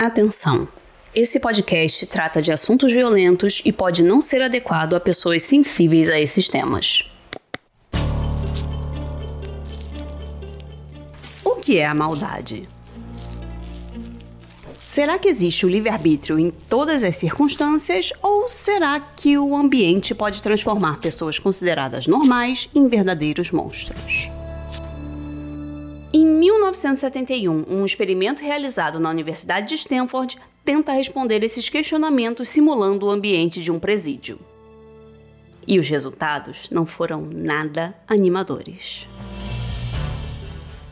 Atenção! Esse podcast trata de assuntos violentos e pode não ser adequado a pessoas sensíveis a esses temas. O que é a maldade? Será que existe o livre-arbítrio em todas as circunstâncias ou será que o ambiente pode transformar pessoas consideradas normais em verdadeiros monstros? Em 1971, um experimento realizado na Universidade de Stanford tenta responder esses questionamentos simulando o ambiente de um presídio. E os resultados não foram nada animadores.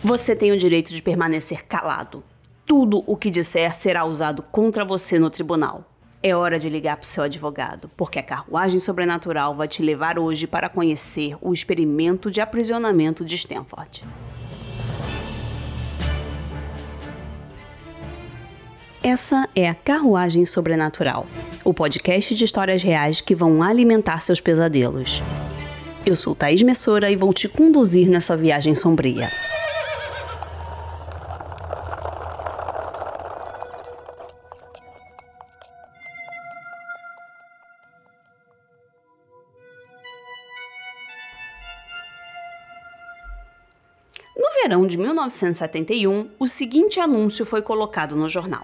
Você tem o direito de permanecer calado. Tudo o que disser será usado contra você no tribunal. É hora de ligar para o seu advogado, porque a carruagem sobrenatural vai te levar hoje para conhecer o experimento de aprisionamento de Stanford. Essa é a Carruagem Sobrenatural, o podcast de histórias reais que vão alimentar seus pesadelos. Eu sou Thaís Messora e vou te conduzir nessa viagem sombria. No verão de 1971, o seguinte anúncio foi colocado no jornal.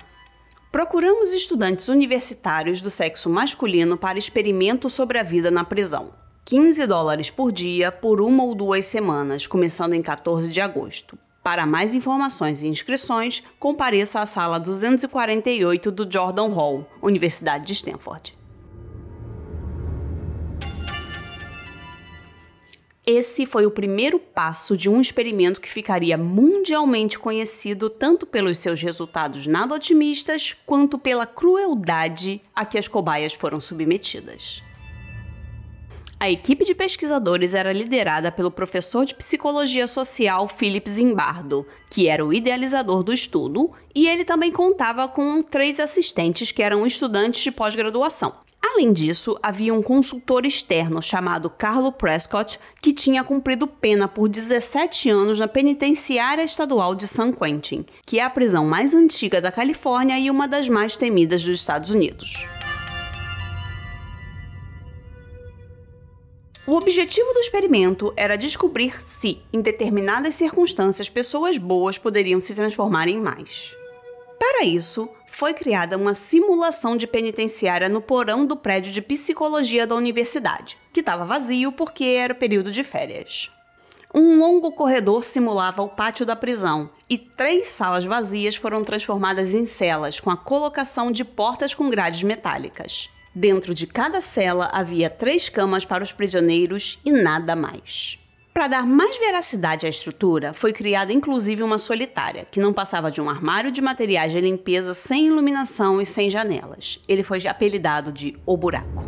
Procuramos estudantes universitários do sexo masculino para experimento sobre a vida na prisão. 15 dólares por dia por uma ou duas semanas, começando em 14 de agosto. Para mais informações e inscrições, compareça à sala 248 do Jordan Hall, Universidade de Stanford. Esse foi o primeiro passo de um experimento que ficaria mundialmente conhecido tanto pelos seus resultados nada otimistas quanto pela crueldade a que as cobaias foram submetidas. A equipe de pesquisadores era liderada pelo professor de psicologia social Philip Zimbardo, que era o idealizador do estudo, e ele também contava com três assistentes que eram estudantes de pós-graduação. Além disso, havia um consultor externo chamado Carlo Prescott, que tinha cumprido pena por 17 anos na penitenciária estadual de San Quentin, que é a prisão mais antiga da Califórnia e uma das mais temidas dos Estados Unidos. O objetivo do experimento era descobrir se, em determinadas circunstâncias, pessoas boas poderiam se transformar em mais. Para isso, foi criada uma simulação de penitenciária no porão do prédio de psicologia da universidade, que estava vazio porque era período de férias. Um longo corredor simulava o pátio da prisão e três salas vazias foram transformadas em celas com a colocação de portas com grades metálicas. Dentro de cada cela havia três camas para os prisioneiros e nada mais. Para dar mais veracidade à estrutura, foi criada inclusive uma solitária, que não passava de um armário de materiais de limpeza sem iluminação e sem janelas. Ele foi apelidado de O Buraco.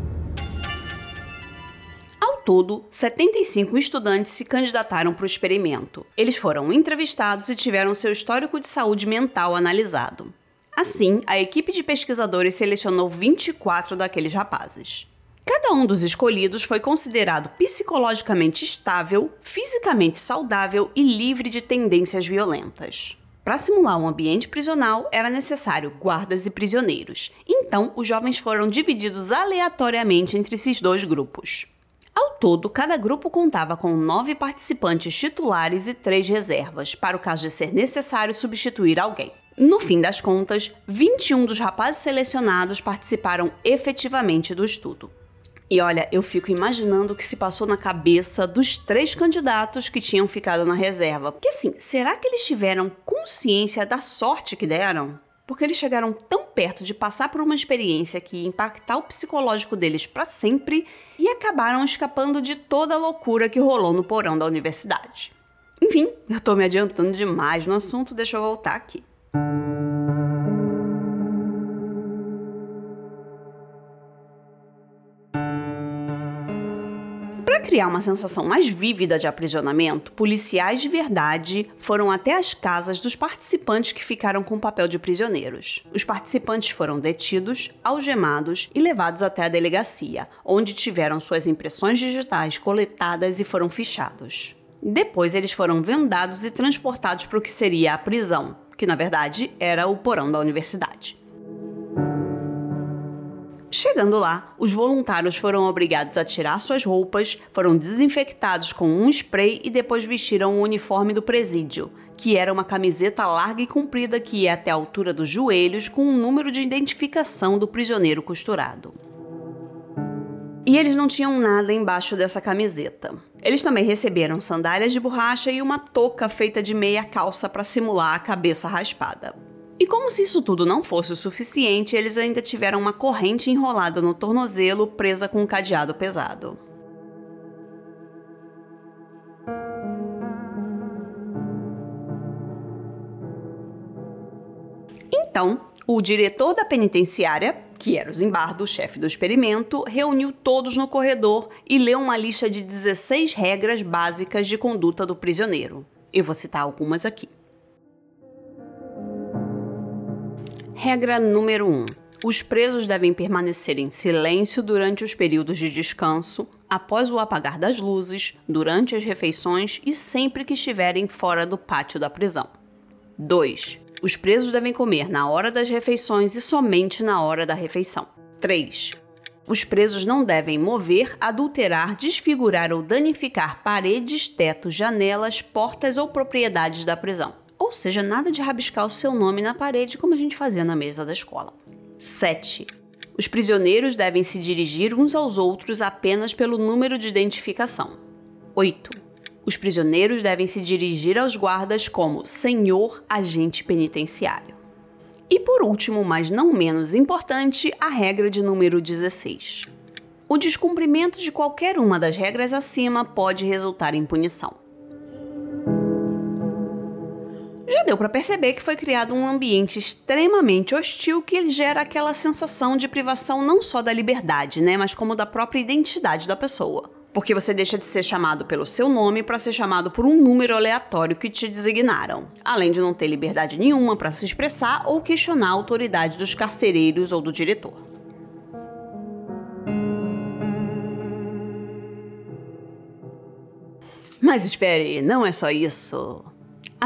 Ao todo, 75 estudantes se candidataram para o experimento. Eles foram entrevistados e tiveram seu histórico de saúde mental analisado. Assim, a equipe de pesquisadores selecionou 24 daqueles rapazes. Cada um dos escolhidos foi considerado psicologicamente estável, fisicamente saudável e livre de tendências violentas. Para simular um ambiente prisional, era necessário guardas e prisioneiros. Então, os jovens foram divididos aleatoriamente entre esses dois grupos. Ao todo, cada grupo contava com nove participantes titulares e três reservas, para o caso de ser necessário substituir alguém. No fim das contas, 21 dos rapazes selecionados participaram efetivamente do estudo. E olha, eu fico imaginando o que se passou na cabeça dos três candidatos que tinham ficado na reserva. Porque assim, será que eles tiveram consciência da sorte que deram? Porque eles chegaram tão perto de passar por uma experiência que ia impactar o psicológico deles para sempre e acabaram escapando de toda a loucura que rolou no porão da universidade. Enfim, eu tô me adiantando demais no assunto, deixa eu voltar aqui. Criar uma sensação mais vívida de aprisionamento, policiais de verdade foram até as casas dos participantes que ficaram com o papel de prisioneiros. Os participantes foram detidos, algemados e levados até a delegacia, onde tiveram suas impressões digitais coletadas e foram fichados. Depois eles foram vendados e transportados para o que seria a prisão, que na verdade era o porão da universidade. Chegando lá, os voluntários foram obrigados a tirar suas roupas, foram desinfectados com um spray e depois vestiram o uniforme do presídio, que era uma camiseta larga e comprida que ia até a altura dos joelhos com um número de identificação do prisioneiro costurado. E eles não tinham nada embaixo dessa camiseta. Eles também receberam sandálias de borracha e uma touca feita de meia calça para simular a cabeça raspada. E como se isso tudo não fosse o suficiente, eles ainda tiveram uma corrente enrolada no tornozelo presa com um cadeado pesado. Então, o diretor da penitenciária, que era o Zimbardo, o chefe do experimento, reuniu todos no corredor e leu uma lista de 16 regras básicas de conduta do prisioneiro. Eu vou citar algumas aqui. Regra número 1. Os presos devem permanecer em silêncio durante os períodos de descanso, após o apagar das luzes, durante as refeições e sempre que estiverem fora do pátio da prisão. 2. Os presos devem comer na hora das refeições e somente na hora da refeição. 3. Os presos não devem mover, adulterar, desfigurar ou danificar paredes, tetos, janelas, portas ou propriedades da prisão. Ou seja, nada de rabiscar o seu nome na parede como a gente fazia na mesa da escola. 7. Os prisioneiros devem se dirigir uns aos outros apenas pelo número de identificação. 8. Os prisioneiros devem se dirigir aos guardas como senhor agente penitenciário. E por último, mas não menos importante, a regra de número 16. O descumprimento de qualquer uma das regras acima pode resultar em punição. Já deu para perceber que foi criado um ambiente extremamente hostil que gera aquela sensação de privação não só da liberdade, né, mas como da própria identidade da pessoa. Porque você deixa de ser chamado pelo seu nome para ser chamado por um número aleatório que te designaram, além de não ter liberdade nenhuma para se expressar ou questionar a autoridade dos carcereiros ou do diretor. Mas espere, não é só isso.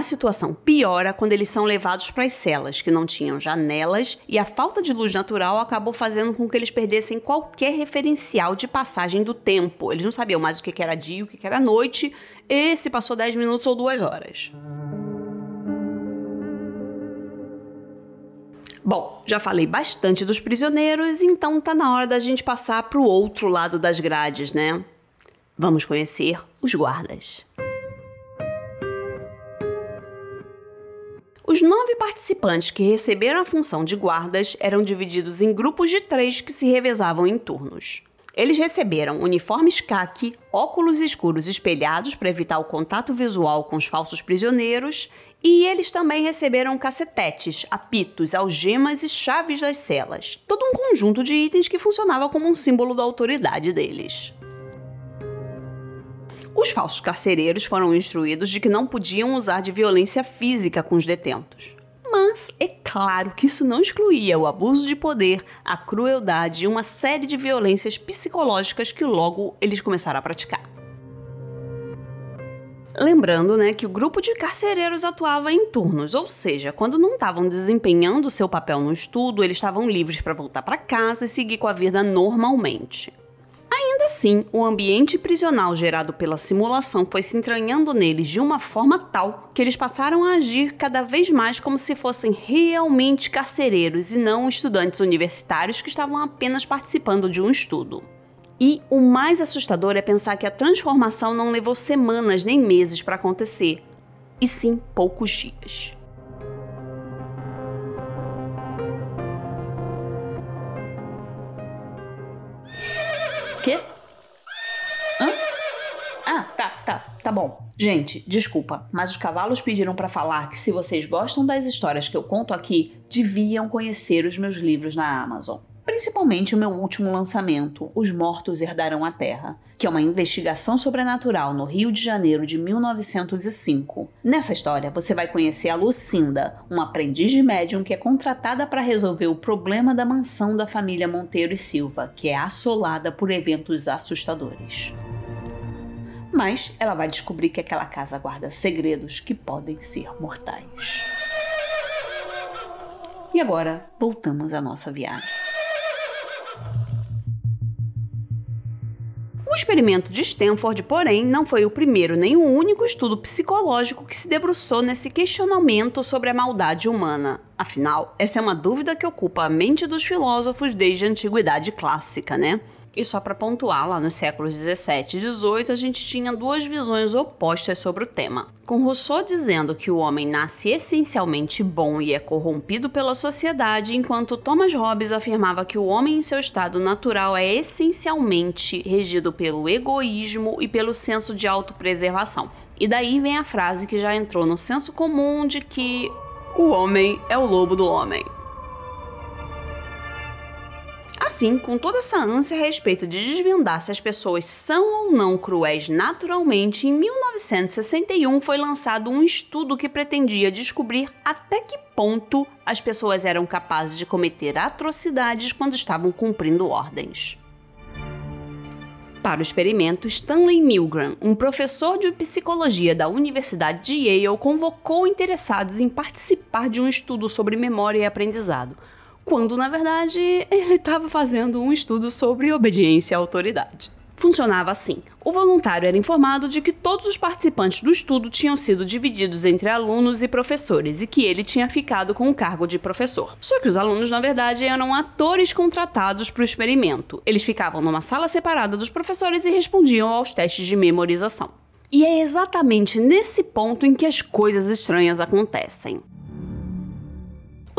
A situação piora quando eles são levados para as celas, que não tinham janelas, e a falta de luz natural acabou fazendo com que eles perdessem qualquer referencial de passagem do tempo. Eles não sabiam mais o que era dia, o que era noite, e se passou 10 minutos ou 2 horas. Bom, já falei bastante dos prisioneiros, então tá na hora da gente passar para o outro lado das grades, né? Vamos conhecer os guardas. Participantes que receberam a função de guardas eram divididos em grupos de três que se revezavam em turnos. Eles receberam uniformes caqui, óculos escuros espelhados para evitar o contato visual com os falsos prisioneiros, e eles também receberam cacetetes, apitos, algemas e chaves das celas, todo um conjunto de itens que funcionava como um símbolo da autoridade deles. Os falsos carcereiros foram instruídos de que não podiam usar de violência física com os detentos. Mas é claro que isso não excluía o abuso de poder, a crueldade e uma série de violências psicológicas que logo eles começaram a praticar. Lembrando, né, que o grupo de carcereiros atuava em turnos, ou seja, quando não estavam desempenhando seu papel no estudo, eles estavam livres para voltar para casa e seguir com a vida normalmente. Ainda assim, o ambiente prisional gerado pela simulação foi se entranhando neles de uma forma tal que eles passaram a agir cada vez mais como se fossem realmente carcereiros e não estudantes universitários que estavam apenas participando de um estudo. E o mais assustador é pensar que a transformação não levou semanas nem meses para acontecer, e sim poucos dias. Quê? Hã? Ah, tá, tá, tá bom. Gente, desculpa, mas os cavalos pediram para falar que se vocês gostam das histórias que eu conto aqui, deviam conhecer os meus livros na Amazon. Principalmente o meu último lançamento, Os Mortos Herdarão a Terra, que é uma investigação sobrenatural no Rio de Janeiro de 1905. Nessa história, você vai conhecer a Lucinda, uma aprendiz de médium que é contratada para resolver o problema da mansão da família Monteiro e Silva, que é assolada por eventos assustadores. Mas ela vai descobrir que aquela casa guarda segredos que podem ser mortais. E agora, voltamos à nossa viagem. Experimento de Stanford, porém, não foi o primeiro nem o único estudo psicológico que se debruçou nesse questionamento sobre a maldade humana. Afinal, essa é uma dúvida que ocupa a mente dos filósofos desde a antiguidade clássica, né? E só para pontuar, lá nos séculos 17 e 18, a gente tinha duas visões opostas sobre o tema. Com Rousseau dizendo que o homem nasce essencialmente bom e é corrompido pela sociedade, enquanto Thomas Hobbes afirmava que o homem em seu estado natural é essencialmente regido pelo egoísmo e pelo senso de autopreservação. E daí vem a frase que já entrou no senso comum de que o homem é o lobo do homem. Assim, com toda essa ânsia a respeito de desvendar se as pessoas são ou não cruéis naturalmente, em 1961 foi lançado um estudo que pretendia descobrir até que ponto as pessoas eram capazes de cometer atrocidades quando estavam cumprindo ordens. Para o experimento, Stanley Milgram, um professor de psicologia da Universidade de Yale, convocou interessados em participar de um estudo sobre memória e aprendizado quando na verdade ele estava fazendo um estudo sobre obediência à autoridade. Funcionava assim: o voluntário era informado de que todos os participantes do estudo tinham sido divididos entre alunos e professores e que ele tinha ficado com o cargo de professor. Só que os alunos, na verdade, eram atores contratados para o experimento. Eles ficavam numa sala separada dos professores e respondiam aos testes de memorização. E é exatamente nesse ponto em que as coisas estranhas acontecem.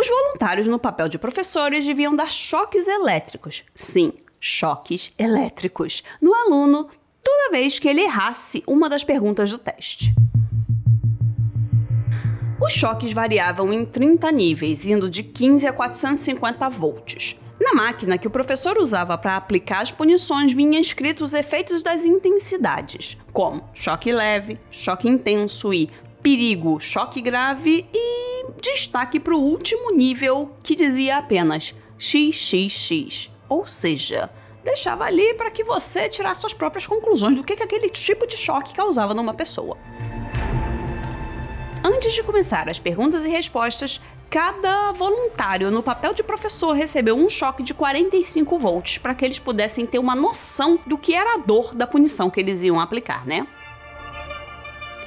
Os voluntários no papel de professores deviam dar choques elétricos. Sim, choques elétricos no aluno toda vez que ele errasse uma das perguntas do teste. Os choques variavam em 30 níveis, indo de 15 a 450 volts. Na máquina que o professor usava para aplicar as punições vinham escritos os efeitos das intensidades, como choque leve, choque intenso e perigo, choque grave e destaque para o último nível que dizia apenas XXX. Ou seja, deixava ali para que você tirasse suas próprias conclusões do que, que aquele tipo de choque causava numa pessoa. Antes de começar as perguntas e respostas, cada voluntário no papel de professor recebeu um choque de 45 volts para que eles pudessem ter uma noção do que era a dor da punição que eles iam aplicar, né?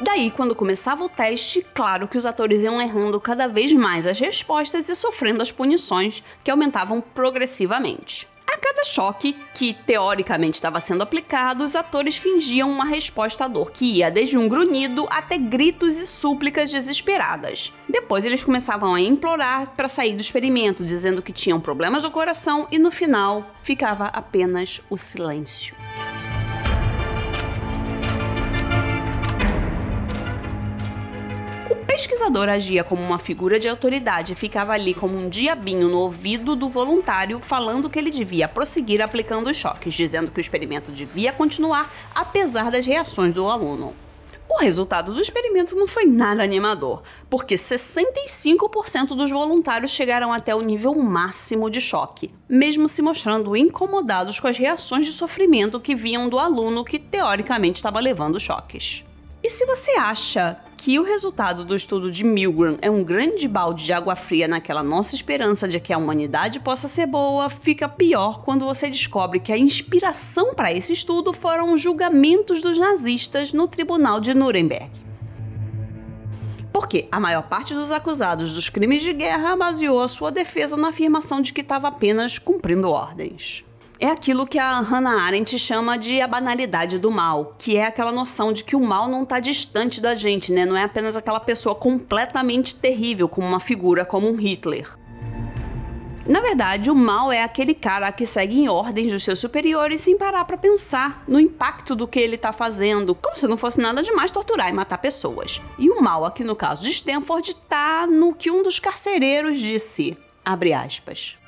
Daí, quando começava o teste, claro que os atores iam errando cada vez mais as respostas e sofrendo as punições, que aumentavam progressivamente. A cada choque que teoricamente estava sendo aplicado, os atores fingiam uma resposta à dor que ia desde um grunhido até gritos e súplicas desesperadas. Depois eles começavam a implorar para sair do experimento, dizendo que tinham problemas do coração e no final ficava apenas o silêncio. Pesquisador agia como uma figura de autoridade e ficava ali como um diabinho no ouvido do voluntário, falando que ele devia prosseguir aplicando os choques, dizendo que o experimento devia continuar apesar das reações do aluno. O resultado do experimento não foi nada animador, porque 65% dos voluntários chegaram até o nível máximo de choque, mesmo se mostrando incomodados com as reações de sofrimento que vinham do aluno que teoricamente estava levando choques. E se você acha que o resultado do estudo de Milgram é um grande balde de água fria naquela nossa esperança de que a humanidade possa ser boa, fica pior quando você descobre que a inspiração para esse estudo foram os julgamentos dos nazistas no tribunal de Nuremberg. Porque a maior parte dos acusados dos crimes de guerra baseou a sua defesa na afirmação de que estava apenas cumprindo ordens é aquilo que a Hannah Arendt chama de a banalidade do mal, que é aquela noção de que o mal não está distante da gente, né? Não é apenas aquela pessoa completamente terrível, como uma figura como um Hitler. Na verdade, o mal é aquele cara que segue em ordens dos seus superiores sem parar para pensar no impacto do que ele está fazendo, como se não fosse nada demais torturar e matar pessoas. E o mal, aqui no caso de Stanford, está no que um dos carcereiros disse, abre aspas.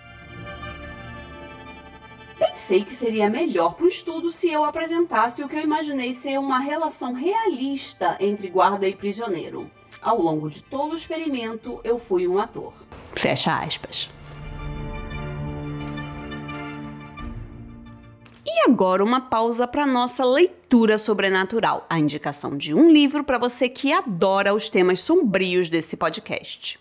Pensei que seria melhor para o estudo se eu apresentasse o que eu imaginei ser uma relação realista entre guarda e prisioneiro. Ao longo de todo o experimento, eu fui um ator. Fecha aspas. E agora uma pausa para nossa leitura sobrenatural, a indicação de um livro para você que adora os temas sombrios desse podcast.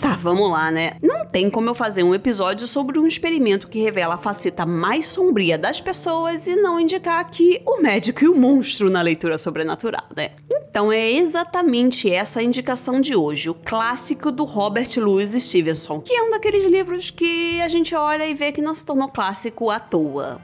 Tá, vamos lá, né? Não tem como eu fazer um episódio sobre um experimento que revela a faceta mais sombria das pessoas e não indicar aqui o médico e o monstro na leitura sobrenatural, né? Então é exatamente essa a indicação de hoje, o clássico do Robert Louis Stevenson, que é um daqueles livros que a gente olha e vê que não se tornou clássico à toa.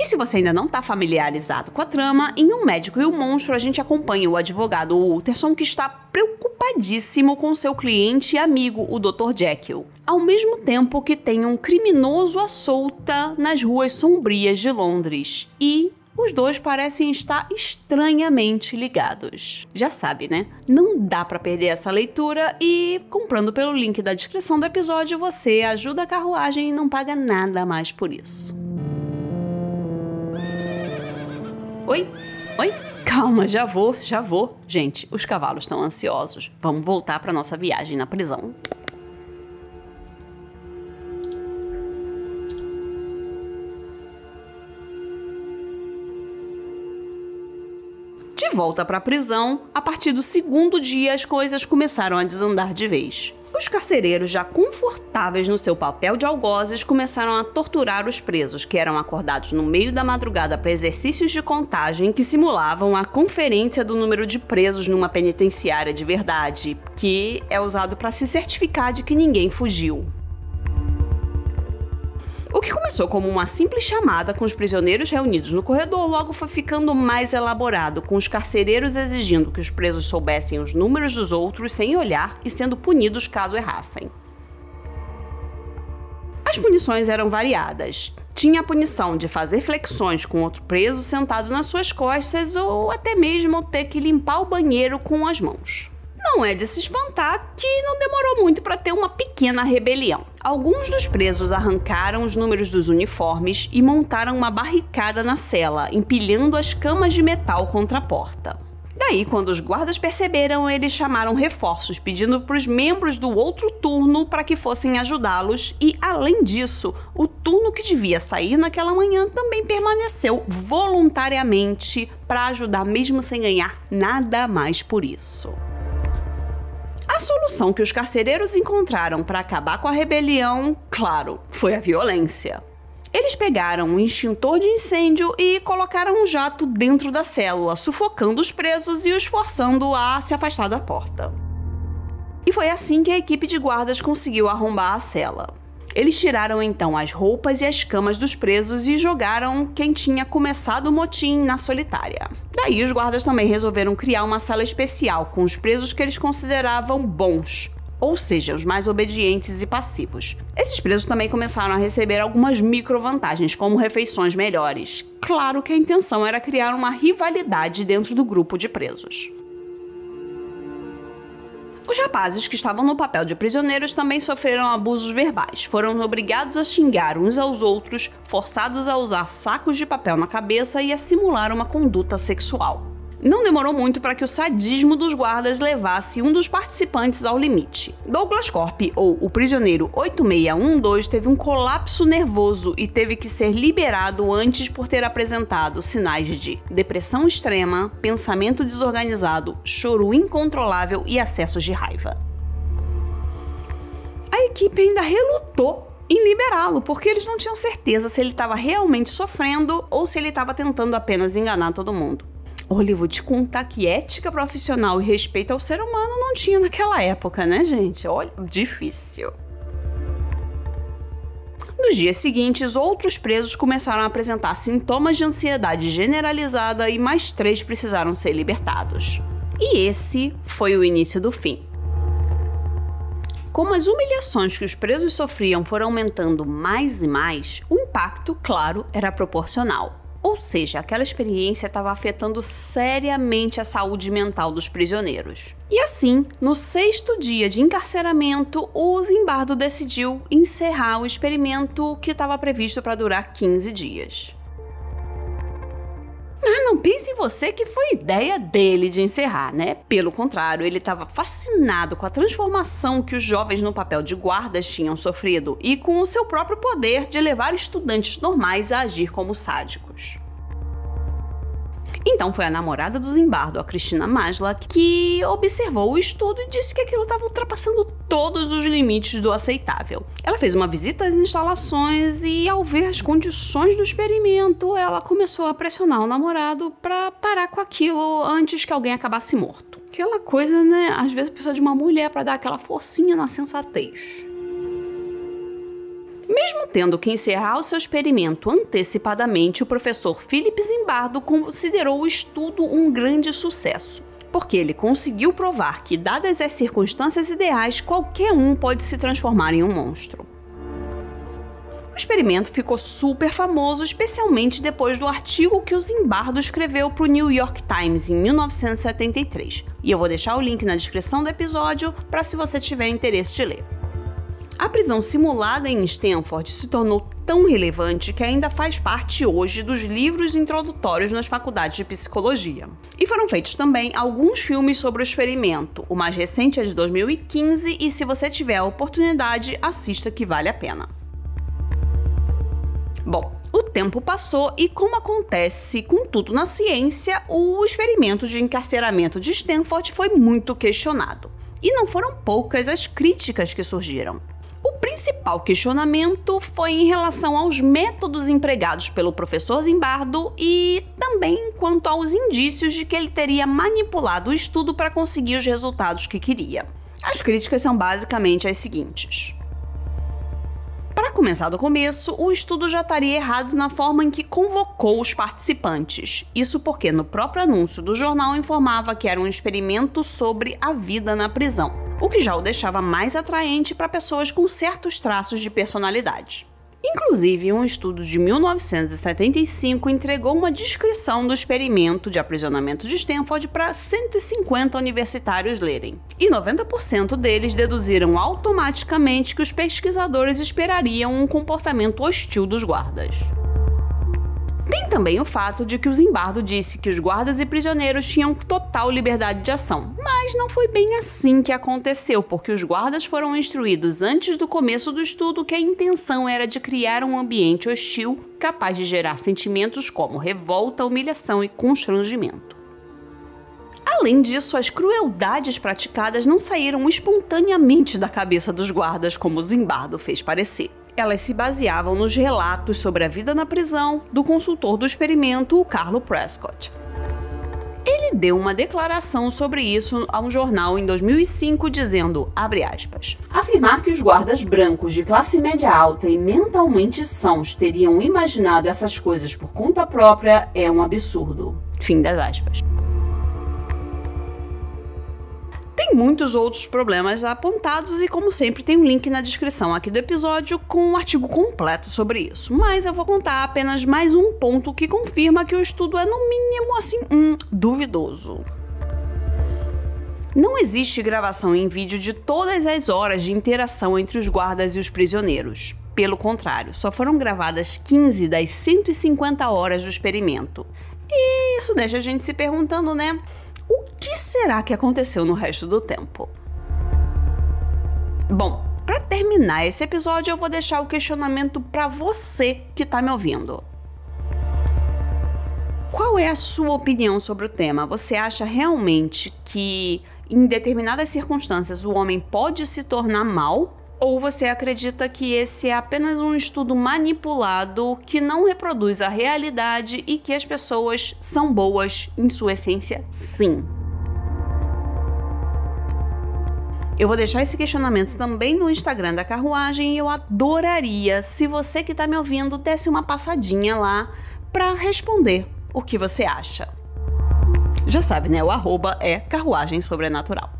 E se você ainda não está familiarizado com a trama, em Um Médico e o Monstro a gente acompanha o advogado Walterson que está preocupadíssimo com seu cliente e amigo, o Dr. Jekyll. Ao mesmo tempo que tem um criminoso à solta nas ruas sombrias de Londres. E os dois parecem estar estranhamente ligados. Já sabe, né? Não dá para perder essa leitura e comprando pelo link da descrição do episódio você ajuda a carruagem e não paga nada mais por isso. Oi? Oi? Calma, já vou, já vou. Gente, os cavalos estão ansiosos. Vamos voltar para nossa viagem na prisão. De volta para a prisão, a partir do segundo dia as coisas começaram a desandar de vez. Os carcereiros, já confortáveis no seu papel de algozes, começaram a torturar os presos, que eram acordados no meio da madrugada para exercícios de contagem que simulavam a conferência do número de presos numa penitenciária de verdade, que é usado para se certificar de que ninguém fugiu. O que começou como uma simples chamada com os prisioneiros reunidos no corredor logo foi ficando mais elaborado, com os carcereiros exigindo que os presos soubessem os números dos outros sem olhar e sendo punidos caso errassem. As punições eram variadas. Tinha a punição de fazer flexões com outro preso sentado nas suas costas ou até mesmo ter que limpar o banheiro com as mãos. Não é de se espantar que não demorou muito para ter uma pequena rebelião. Alguns dos presos arrancaram os números dos uniformes e montaram uma barricada na cela, empilhando as camas de metal contra a porta. Daí, quando os guardas perceberam, eles chamaram reforços, pedindo para os membros do outro turno para que fossem ajudá-los, e além disso, o turno que devia sair naquela manhã também permaneceu voluntariamente para ajudar, mesmo sem ganhar nada mais por isso. A solução que os carcereiros encontraram para acabar com a rebelião, claro, foi a violência. Eles pegaram um extintor de incêndio e colocaram um jato dentro da célula, sufocando os presos e os forçando a se afastar da porta. E foi assim que a equipe de guardas conseguiu arrombar a cela. Eles tiraram então as roupas e as camas dos presos e jogaram quem tinha começado o motim na solitária. Daí os guardas também resolveram criar uma sala especial com os presos que eles consideravam bons, ou seja, os mais obedientes e passivos. Esses presos também começaram a receber algumas microvantagens, como refeições melhores. Claro que a intenção era criar uma rivalidade dentro do grupo de presos. Os rapazes que estavam no papel de prisioneiros também sofreram abusos verbais. Foram obrigados a xingar uns aos outros, forçados a usar sacos de papel na cabeça e a simular uma conduta sexual. Não demorou muito para que o sadismo dos guardas levasse um dos participantes ao limite. Douglas Corp, ou o prisioneiro 8612, teve um colapso nervoso e teve que ser liberado antes por ter apresentado sinais de depressão extrema, pensamento desorganizado, choro incontrolável e acessos de raiva. A equipe ainda relutou em liberá-lo, porque eles não tinham certeza se ele estava realmente sofrendo ou se ele estava tentando apenas enganar todo mundo. Olha, vou te contar que ética profissional e respeito ao ser humano não tinha naquela época, né, gente? Olha, difícil. Nos dias seguintes, outros presos começaram a apresentar sintomas de ansiedade generalizada e mais três precisaram ser libertados. E esse foi o início do fim. Como as humilhações que os presos sofriam foram aumentando mais e mais, o impacto, claro, era proporcional. Ou seja, aquela experiência estava afetando seriamente a saúde mental dos prisioneiros. E assim, no sexto dia de encarceramento, o Zimbardo decidiu encerrar o experimento que estava previsto para durar 15 dias. Mas não pense em você que foi ideia dele de encerrar, né? Pelo contrário, ele estava fascinado com a transformação que os jovens no papel de guardas tinham sofrido e com o seu próprio poder de levar estudantes normais a agir como sádicos. Então foi a namorada do Zimbardo, a Cristina Masla, que observou o estudo e disse que aquilo estava ultrapassando todos os limites do aceitável. Ela fez uma visita às instalações e, ao ver as condições do experimento, ela começou a pressionar o namorado para parar com aquilo antes que alguém acabasse morto. Aquela coisa, né? Às vezes precisa de uma mulher para dar aquela forcinha na sensatez. Mesmo tendo que encerrar o seu experimento antecipadamente, o professor Philip Zimbardo considerou o estudo um grande sucesso, porque ele conseguiu provar que, dadas as circunstâncias ideais, qualquer um pode se transformar em um monstro. O experimento ficou super famoso, especialmente depois do artigo que o Zimbardo escreveu para o New York Times em 1973. E eu vou deixar o link na descrição do episódio para se você tiver interesse de ler. A prisão simulada em Stanford se tornou tão relevante que ainda faz parte hoje dos livros introdutórios nas faculdades de psicologia. E foram feitos também alguns filmes sobre o experimento. O mais recente é de 2015 e se você tiver a oportunidade, assista que vale a pena. Bom, o tempo passou e, como acontece com tudo na ciência, o experimento de encarceramento de Stanford foi muito questionado. E não foram poucas as críticas que surgiram. O principal questionamento foi em relação aos métodos empregados pelo professor Zimbardo e também quanto aos indícios de que ele teria manipulado o estudo para conseguir os resultados que queria. As críticas são basicamente as seguintes. Para começar do começo, o estudo já estaria errado na forma em que convocou os participantes. Isso porque no próprio anúncio do jornal informava que era um experimento sobre a vida na prisão o que já o deixava mais atraente para pessoas com certos traços de personalidade. Inclusive, um estudo de 1975 entregou uma descrição do experimento de aprisionamento de Stanford para 150 universitários lerem. E 90% deles deduziram automaticamente que os pesquisadores esperariam um comportamento hostil dos guardas. Tem também o fato de que o Zimbardo disse que os guardas e prisioneiros tinham total liberdade de ação, mas não foi bem assim que aconteceu, porque os guardas foram instruídos antes do começo do estudo que a intenção era de criar um ambiente hostil capaz de gerar sentimentos como revolta, humilhação e constrangimento. Além disso, as crueldades praticadas não saíram espontaneamente da cabeça dos guardas, como Zimbardo fez parecer elas se baseavam nos relatos sobre a vida na prisão do consultor do experimento, o Carlo Prescott. Ele deu uma declaração sobre isso a um jornal em 2005 dizendo, aspas, afirmar que os guardas brancos de classe média alta e mentalmente sãos teriam imaginado essas coisas por conta própria é um absurdo. Fim das aspas. Muitos outros problemas apontados e, como sempre, tem um link na descrição aqui do episódio com um artigo completo sobre isso. Mas eu vou contar apenas mais um ponto que confirma que o estudo é, no mínimo, assim, duvidoso. Não existe gravação em vídeo de todas as horas de interação entre os guardas e os prisioneiros. Pelo contrário, só foram gravadas 15 das 150 horas do experimento. E isso deixa a gente se perguntando, né? O que será que aconteceu no resto do tempo? Bom, para terminar esse episódio, eu vou deixar o questionamento para você que está me ouvindo. Qual é a sua opinião sobre o tema? Você acha realmente que em determinadas circunstâncias o homem pode se tornar mal? Ou você acredita que esse é apenas um estudo manipulado que não reproduz a realidade e que as pessoas são boas em sua essência? Sim. Eu vou deixar esse questionamento também no Instagram da carruagem e eu adoraria se você que está me ouvindo desse uma passadinha lá para responder o que você acha. Já sabe, né? O arroba é carruagem sobrenatural.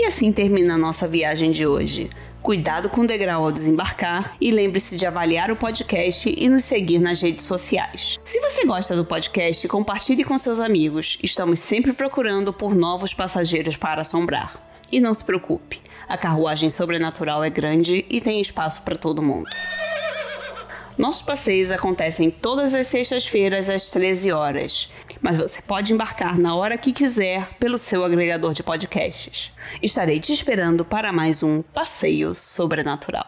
E assim termina a nossa viagem de hoje. Cuidado com o degrau ao desembarcar e lembre-se de avaliar o podcast e nos seguir nas redes sociais. Se você gosta do podcast, compartilhe com seus amigos. Estamos sempre procurando por novos passageiros para assombrar. E não se preocupe, a carruagem sobrenatural é grande e tem espaço para todo mundo. Nossos passeios acontecem todas as sextas-feiras às 13 horas, mas você pode embarcar na hora que quiser pelo seu agregador de podcasts. Estarei te esperando para mais um passeio sobrenatural.